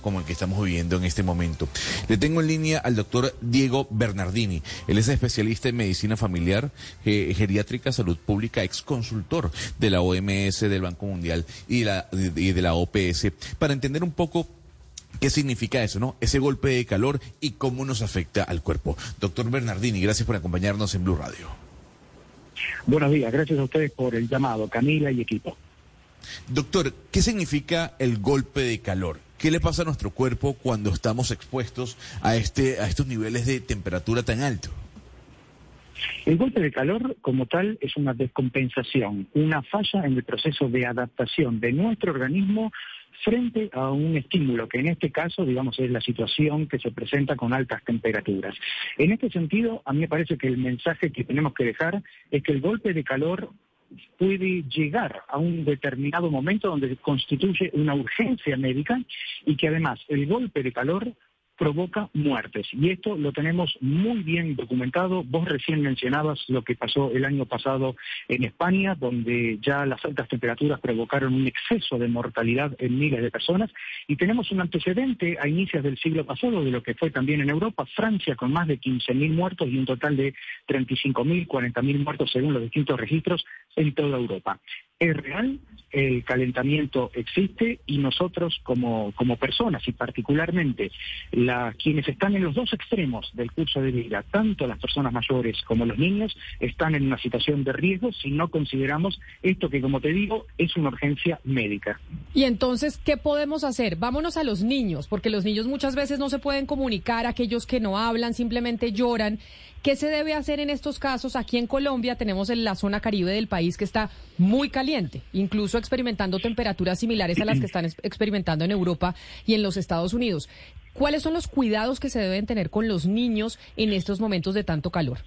como el que estamos viviendo en este momento. Le tengo en línea al doctor Diego Bernardini. Él es especialista en medicina familiar, geriátrica, salud pública, ex consultor de la OMS, del Banco Mundial y la, y de la OPS, para entender un poco ¿Qué significa eso, no? Ese golpe de calor y cómo nos afecta al cuerpo. Doctor Bernardini, gracias por acompañarnos en Blue Radio. Buenos días, gracias a ustedes por el llamado, Camila y equipo. Doctor, ¿qué significa el golpe de calor? ¿Qué le pasa a nuestro cuerpo cuando estamos expuestos a, este, a estos niveles de temperatura tan alto? El golpe de calor como tal es una descompensación, una falla en el proceso de adaptación de nuestro organismo frente a un estímulo, que en este caso, digamos, es la situación que se presenta con altas temperaturas. En este sentido, a mí me parece que el mensaje que tenemos que dejar es que el golpe de calor puede llegar a un determinado momento donde constituye una urgencia médica y que además el golpe de calor provoca muertes. Y esto lo tenemos muy bien documentado. Vos recién mencionabas lo que pasó el año pasado en España, donde ya las altas temperaturas provocaron un exceso de mortalidad en miles de personas. Y tenemos un antecedente a inicios del siglo pasado de lo que fue también en Europa, Francia con más de 15.000 muertos y un total de 35.000, 40.000 muertos según los distintos registros en toda Europa. Es real, el calentamiento existe y nosotros como, como personas y particularmente la, quienes están en los dos extremos del curso de vida, tanto las personas mayores como los niños, están en una situación de riesgo si no consideramos esto que, como te digo, es una urgencia médica. Y entonces, ¿qué podemos hacer? Vámonos a los niños, porque los niños muchas veces no se pueden comunicar, aquellos que no hablan simplemente lloran. ¿Qué se debe hacer en estos casos? Aquí en Colombia tenemos en la zona caribe del país que está muy caliente, incluso experimentando temperaturas similares a las que están experimentando en Europa y en los Estados Unidos. ¿Cuáles son los cuidados que se deben tener con los niños en estos momentos de tanto calor?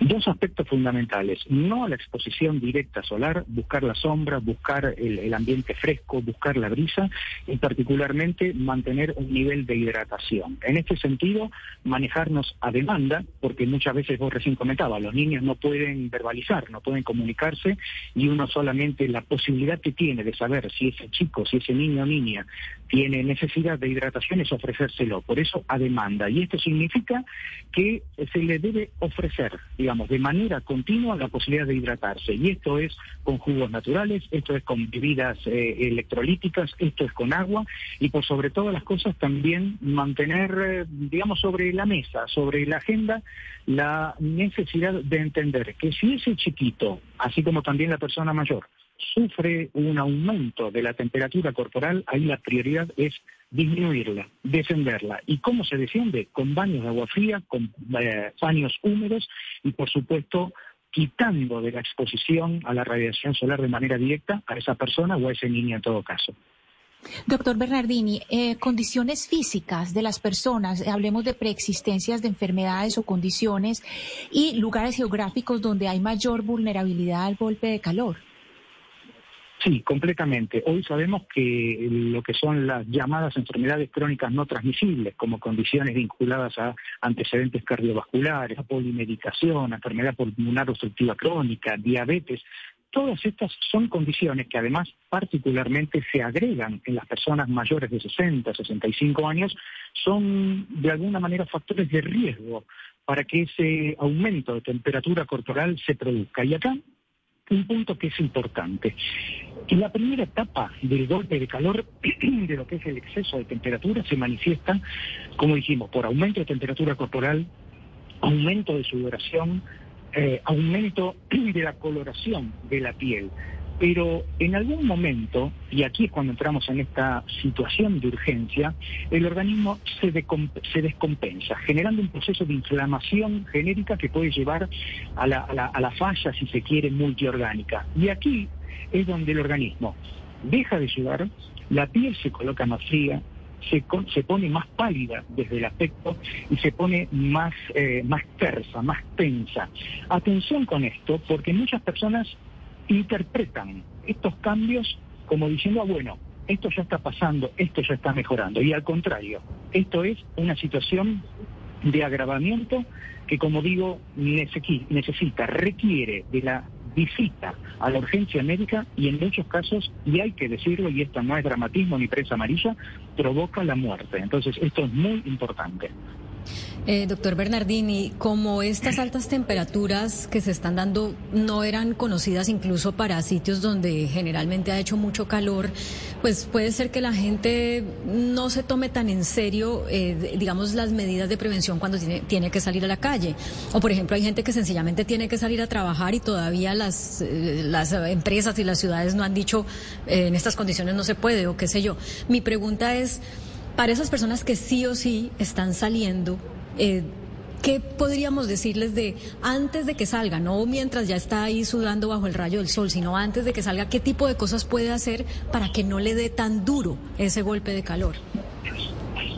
Dos aspectos fundamentales. No la exposición directa solar, buscar la sombra, buscar el, ambiente fresco, buscar la brisa y particularmente mantener un nivel de hidratación. En este sentido, manejarnos a demanda, porque muchas veces vos recién comentabas, los niños no pueden verbalizar, no pueden comunicarse y uno solamente la posibilidad que tiene de saber si ese chico, si ese niño o niña tiene necesidad de hidratación es ofrecérselo. Por eso a demanda. Y esto significa que se le debe ofrecer digamos, de manera continua la posibilidad de hidratarse. Y esto es con jugos naturales, esto es con bebidas eh, electrolíticas, esto es con agua y por sobre todas las cosas también mantener, eh, digamos, sobre la mesa, sobre la agenda, la necesidad de entender que si ese chiquito, así como también la persona mayor, sufre un aumento de la temperatura corporal, ahí la prioridad es disminuirla, descenderla. ¿Y cómo se defiende? Con baños de agua fría, con eh, baños húmedos y, por supuesto, quitando de la exposición a la radiación solar de manera directa a esa persona o a ese niño en todo caso. Doctor Bernardini, eh, condiciones físicas de las personas, hablemos de preexistencias de enfermedades o condiciones y lugares geográficos donde hay mayor vulnerabilidad al golpe de calor. Sí, completamente. Hoy sabemos que lo que son las llamadas enfermedades crónicas no transmisibles, como condiciones vinculadas a antecedentes cardiovasculares, a polimedicación, a enfermedad pulmonar obstructiva crónica, diabetes, todas estas son condiciones que además particularmente se agregan en las personas mayores de 60, 65 años, son de alguna manera factores de riesgo para que ese aumento de temperatura corporal se produzca. Y acá un punto que es importante. En la primera etapa del golpe de calor, de lo que es el exceso de temperatura, se manifiesta, como dijimos, por aumento de temperatura corporal, aumento de sudoración, eh, aumento de la coloración de la piel. Pero en algún momento, y aquí es cuando entramos en esta situación de urgencia, el organismo se, se descompensa, generando un proceso de inflamación genérica que puede llevar a la, a la falla, si se quiere, multiorgánica. Y aquí es donde el organismo deja de sudar, la piel se coloca más fría, se, se, pone más pálida desde el aspecto y se pone más, eh, más tersa, más tensa. Atención con esto, porque muchas personas interpretan estos cambios como diciendo, ah, bueno, esto ya está pasando, esto ya está mejorando. Y al contrario, esto es una situación de agravamiento que, como digo, necesita, requiere de la visita a la urgencia médica y en muchos casos, y hay que decirlo, y esto no es dramatismo ni presa amarilla, provoca la muerte. Entonces, esto es muy importante. Eh, doctor Bernardini, como estas altas temperaturas que se están dando no eran conocidas incluso para sitios donde generalmente ha hecho mucho calor, pues puede ser que la gente no se tome tan en serio, eh, digamos, las medidas de prevención cuando tiene, tiene, que salir a la calle. O, por ejemplo, hay gente que sencillamente tiene que salir a trabajar y todavía las, eh, las empresas y las ciudades no han dicho eh, en estas condiciones no se puede o qué sé yo. Mi pregunta es, para esas personas que sí o sí están saliendo, eh, ¿Qué podríamos decirles de antes de que salga, no mientras ya está ahí sudando bajo el rayo del sol, sino antes de que salga, qué tipo de cosas puede hacer para que no le dé tan duro ese golpe de calor?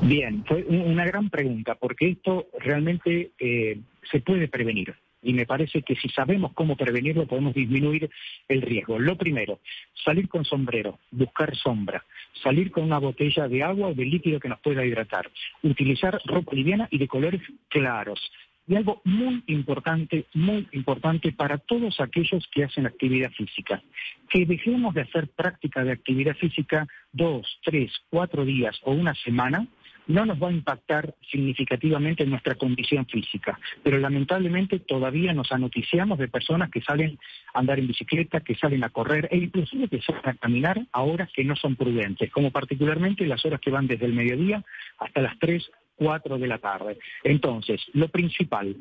Bien, fue una gran pregunta, porque esto realmente eh, se puede prevenir y me parece que si sabemos cómo prevenirlo podemos disminuir el riesgo. Lo primero, salir con sombrero, buscar sombra, salir con una botella de agua o de líquido que nos pueda hidratar, utilizar ropa liviana y de colores claros. Y algo muy importante, muy importante para todos aquellos que hacen actividad física, que dejemos de hacer práctica de actividad física dos, tres, cuatro días o una semana no nos va a impactar significativamente en nuestra condición física, pero lamentablemente todavía nos anoticiamos de personas que salen a andar en bicicleta, que salen a correr e inclusive que salen a caminar a horas que no son prudentes, como particularmente las horas que van desde el mediodía hasta las 3, 4 de la tarde. Entonces, lo principal,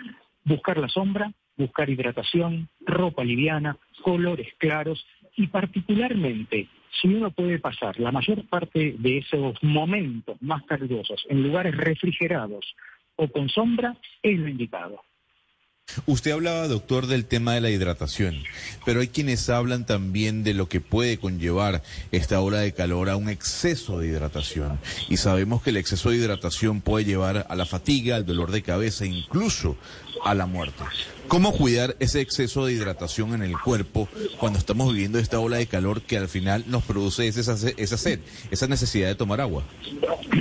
buscar la sombra, buscar hidratación, ropa liviana, colores claros y particularmente si uno puede pasar la mayor parte de esos momentos más calurosos en lugares refrigerados o con sombra, es lo indicado. Usted hablaba, doctor, del tema de la hidratación, pero hay quienes hablan también de lo que puede conllevar esta ola de calor a un exceso de hidratación. Y sabemos que el exceso de hidratación puede llevar a la fatiga, al dolor de cabeza, incluso a la muerte. ¿Cómo cuidar ese exceso de hidratación en el cuerpo cuando estamos viviendo esta ola de calor que al final nos produce esa, esa sed, esa necesidad de tomar agua?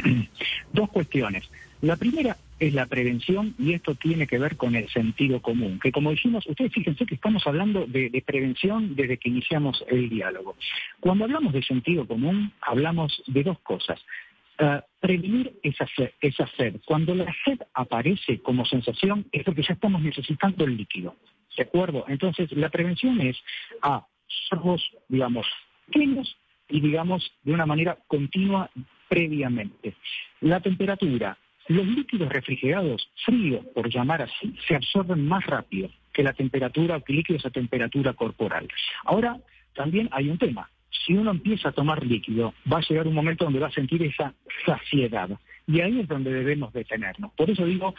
Dos cuestiones. La primera es la prevención y esto tiene que ver con el sentido común, que como dijimos, ustedes fíjense que estamos hablando de, prevención desde que iniciamos el diálogo. Cuando hablamos de sentido común, hablamos de dos cosas. Uh, prevenir esa sed. Cuando la sed aparece como sensación es porque ya estamos necesitando el líquido. ¿De acuerdo? Entonces, la prevención es a sorbos, digamos, pequeños y, digamos, de una manera continua previamente. La temperatura, los líquidos refrigerados, fríos por llamar así, se absorben más rápido que la temperatura o que líquidos a temperatura corporal. Ahora, también hay un tema. Si uno empieza a tomar líquido, va a llegar un momento donde va a sentir esa saciedad. Y ahí es donde debemos detenernos. Por eso digo,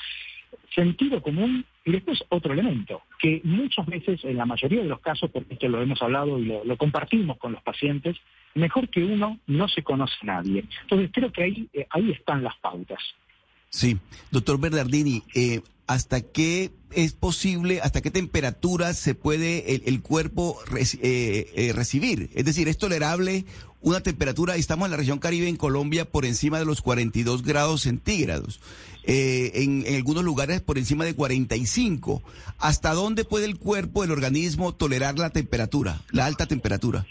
sentido común y después otro elemento, que muchas veces, en la mayoría de los casos, porque esto lo hemos hablado y lo, compartimos con los pacientes, mejor que uno no se conoce a nadie. Entonces creo que ahí, eh, ahí están las pautas. Sí, doctor Bernardini, eh, ¿hasta qué es posible, hasta qué temperatura se puede el, cuerpo eh, eh, recibir? Es decir, ¿es tolerable una temperatura, estamos en la región Caribe, en Colombia, por encima de los 42 grados centígrados, en, en, algunos lugares por encima de 45. ¿Hasta dónde puede el cuerpo, el organismo, tolerar la temperatura, la alta temperatura?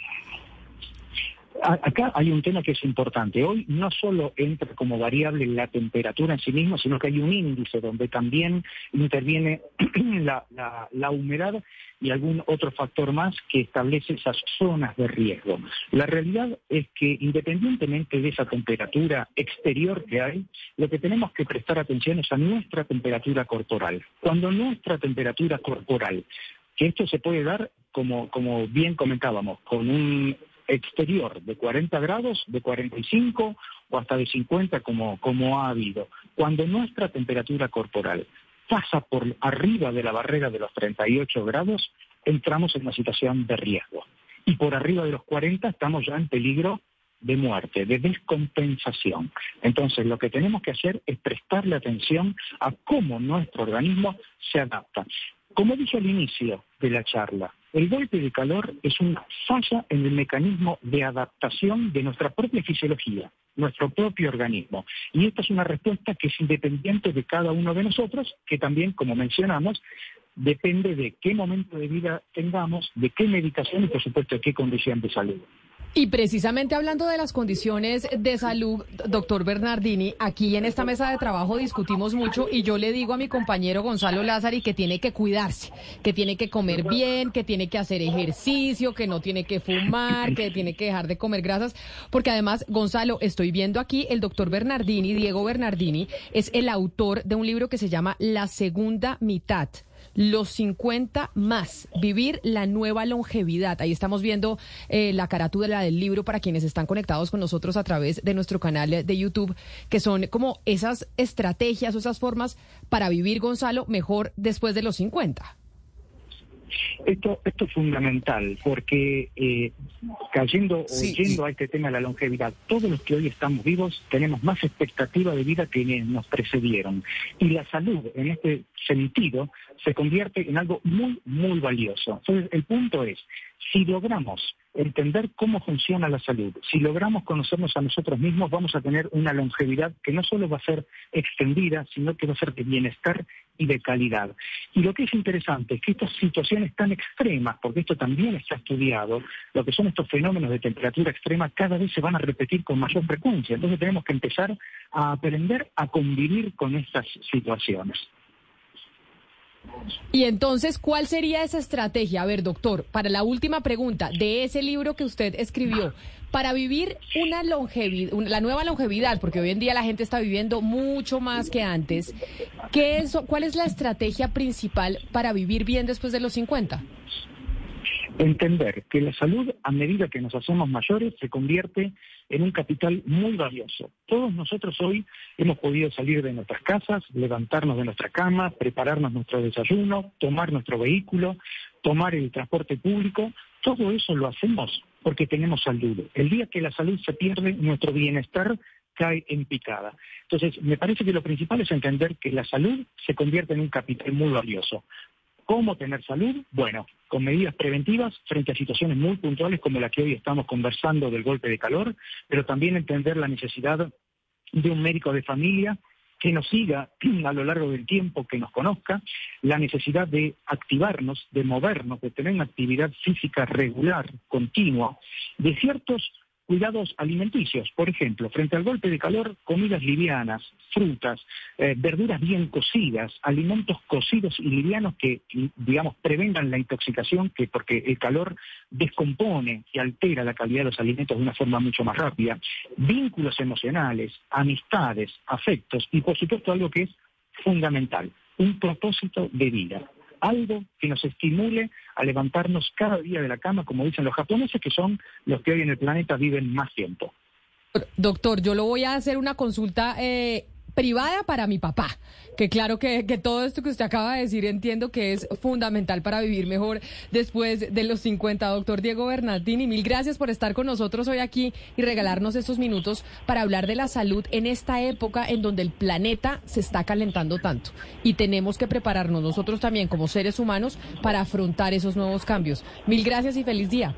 Acá hay un tema que es importante. Hoy no solo entra como variable la temperatura en sí misma, sino que hay un índice donde también interviene la, humedad y algún otro factor más que establece esas zonas de riesgo. La realidad es que independientemente de esa temperatura exterior que hay, lo que tenemos que prestar atención es a nuestra temperatura corporal. Cuando nuestra temperatura corporal que esto se puede dar, como, como bien comentábamos, con un exterior de 40 grados, de 45 o hasta de 50 como, como ha habido. Cuando nuestra temperatura corporal pasa por arriba de la barrera de los 38 grados, entramos en una situación de riesgo. Y por arriba de los 40 estamos ya en peligro de muerte, de descompensación. Entonces, lo que tenemos que hacer es prestarle atención a cómo nuestro organismo se adapta. Como dije al inicio de la charla, el golpe de calor es una falla en el mecanismo de adaptación de nuestra propia fisiología, nuestro propio organismo. Y esta es una respuesta que es independiente de cada uno de nosotros, que también, como mencionamos, depende de qué momento de vida tengamos, de qué medicación y por supuesto de qué condición de salud. Y precisamente hablando de las condiciones de salud, doctor Bernardini, aquí en esta mesa de trabajo discutimos mucho y yo le digo a mi compañero Gonzalo Lázari que tiene que cuidarse, que tiene que comer bien, que tiene que hacer ejercicio, que no tiene que fumar, que tiene que dejar de comer grasas, porque además, Gonzalo, estoy viendo aquí el doctor Bernardini, Diego Bernardini, es el autor de un libro que se llama La Segunda Mitad los 50 más, vivir la nueva longevidad. Ahí estamos viendo eh, la carátula del libro para quienes están conectados con nosotros a través de nuestro canal de YouTube, que son como esas estrategias o esas formas para vivir, Gonzalo, mejor después de los 50. Esto, esto es fundamental porque eh, cayendo o yendo a este tema de la longevidad, todos los que hoy estamos vivos tenemos más expectativa de vida que nos precedieron. Y la salud en este sentido se convierte en algo muy, muy valioso. Entonces, el punto es, si logramos entender cómo funciona la salud, si logramos conocernos a nosotros mismos, vamos a tener una longevidad que no solo va a ser extendida, sino que va a ser de bienestar y de calidad. Y lo que es interesante es que estas situaciones tan extremas, porque esto también está estudiado, lo que son estos fenómenos de temperatura extrema cada vez se van a repetir con mayor frecuencia. Entonces tenemos que empezar a aprender a convivir con estas situaciones. Y entonces, ¿cuál sería esa estrategia? A ver, doctor, para la última pregunta de ese libro que usted escribió, para vivir una longevidad, la nueva longevidad, porque hoy en día la gente está viviendo mucho más que antes, ¿qué es, ¿cuál es la estrategia principal para vivir bien después de los 50? Entender que la salud, a medida que nos hacemos mayores, se convierte en un capital muy valioso. Todos nosotros hoy hemos podido salir de nuestras casas, levantarnos de nuestra cama, prepararnos nuestro desayuno, tomar nuestro vehículo, tomar el transporte público. Todo eso lo hacemos porque tenemos salud. El día que la salud se pierde, nuestro bienestar cae en picada. Entonces, me parece que lo principal es entender que la salud se convierte en un capital muy valioso. ¿Cómo tener salud? Bueno, con medidas preventivas frente a situaciones muy puntuales como la que hoy estamos conversando del golpe de calor, pero también entender la necesidad de un médico de familia que nos siga a lo largo del tiempo, que nos conozca, la necesidad de activarnos, de movernos, de tener una actividad física regular, continua, de ciertos cuidados alimenticios. Por ejemplo, frente al golpe de calor, comidas livianas, frutas, eh, verduras bien cocidas, alimentos cocidos y livianos que, digamos, prevengan la intoxicación, que porque el calor descompone y altera la calidad de los alimentos de una forma mucho más rápida, vínculos emocionales, amistades, afectos y, por supuesto, algo que es fundamental, un propósito de vida algo que nos estimule a levantarnos cada día de la cama, como dicen los japoneses, que son los que hoy en el planeta viven más tiempo. Doctor, yo lo voy a hacer una consulta eh, privada para mi papá. Que claro que, todo esto que usted acaba de decir entiendo que es fundamental para vivir mejor después de los 50. Doctor Diego Bernardini, mil gracias por estar con nosotros hoy aquí y regalarnos estos minutos para hablar de la salud en esta época en donde el planeta se está calentando tanto. Y tenemos que prepararnos nosotros también como seres humanos para afrontar esos nuevos cambios. Mil gracias y feliz día.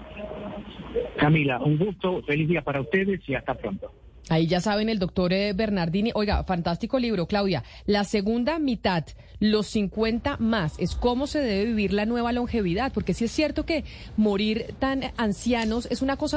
Camila, un gusto, feliz día para ustedes y hasta pronto. Ahí ya saben el doctor eh, Bernardini. Oiga, fantástico libro, Claudia. La segunda mitad, los 50 más, es cómo se debe vivir la nueva longevidad, porque sí es cierto que morir tan ancianos es una cosa...